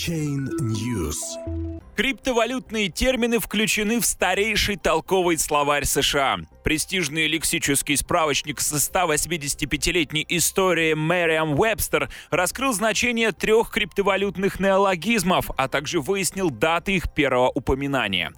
Блокчейн News. Криптовалютные термины включены в старейший толковый словарь США. Престижный лексический справочник со 185-летней историей Мэриам Вебстер раскрыл значение трех криптовалютных неологизмов, а также выяснил даты их первого упоминания.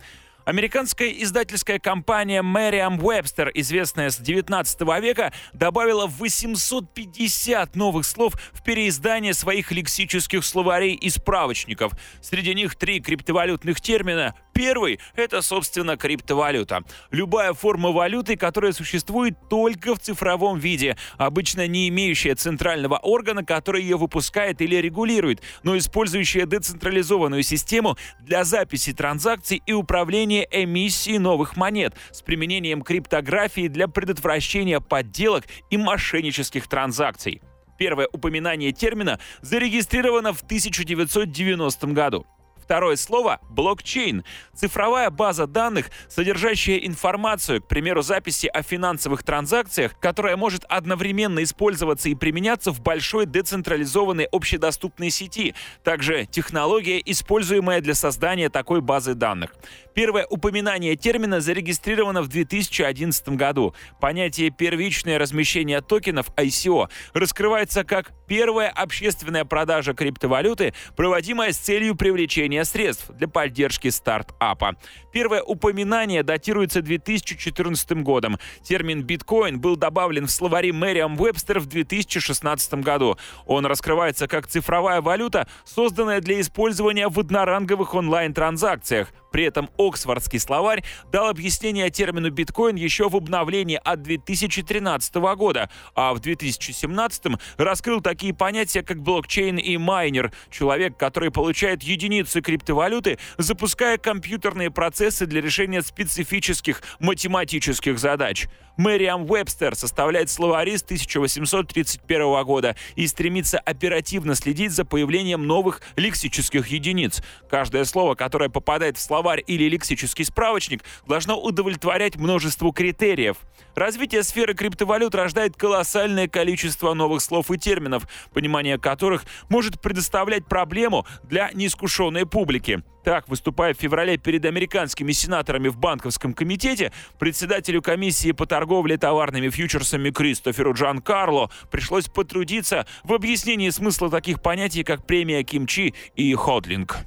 Американская издательская компания Merriam Webster, известная с 19 века, добавила 850 новых слов в переиздание своих лексических словарей и справочников. Среди них три криптовалютных термина Первый – это, собственно, криптовалюта. Любая форма валюты, которая существует только в цифровом виде, обычно не имеющая центрального органа, который ее выпускает или регулирует, но использующая децентрализованную систему для записи транзакций и управления эмиссией новых монет с применением криптографии для предотвращения подделок и мошеннических транзакций. Первое упоминание термина зарегистрировано в 1990 году. Второе слово – блокчейн. Цифровая база данных, содержащая информацию, к примеру, записи о финансовых транзакциях, которая может одновременно использоваться и применяться в большой децентрализованной общедоступной сети. Также технология, используемая для создания такой базы данных. Первое упоминание термина зарегистрировано в 2011 году. Понятие «первичное размещение токенов» ICO раскрывается как первая общественная продажа криптовалюты, проводимая с целью привлечения средств для поддержки стартапа. Первое упоминание датируется 2014 годом. Термин «биткоин» был добавлен в словари Мэриам Вебстер в 2016 году. Он раскрывается как цифровая валюта, созданная для использования в одноранговых онлайн-транзакциях. При этом Оксфордский словарь дал объяснение термину биткоин еще в обновлении от 2013 года, а в 2017 раскрыл такие понятия, как блокчейн и майнер, человек, который получает единицы криптовалюты, запуская компьютерные процессы для решения специфических математических задач. Мэриам Вебстер составляет словари с 1831 года и стремится оперативно следить за появлением новых лексических единиц. Каждое слово, которое попадает в словарь или лексический справочник, должно удовлетворять множеству критериев. Развитие сферы криптовалют рождает колоссальное количество новых слов и терминов, понимание которых может предоставлять проблему для неискушенной публики. Так, выступая в феврале перед американскими сенаторами в банковском комитете, председателю комиссии по торговле товарными фьючерсами Кристоферу Джан Карло пришлось потрудиться в объяснении смысла таких понятий, как премия кимчи и ходлинг.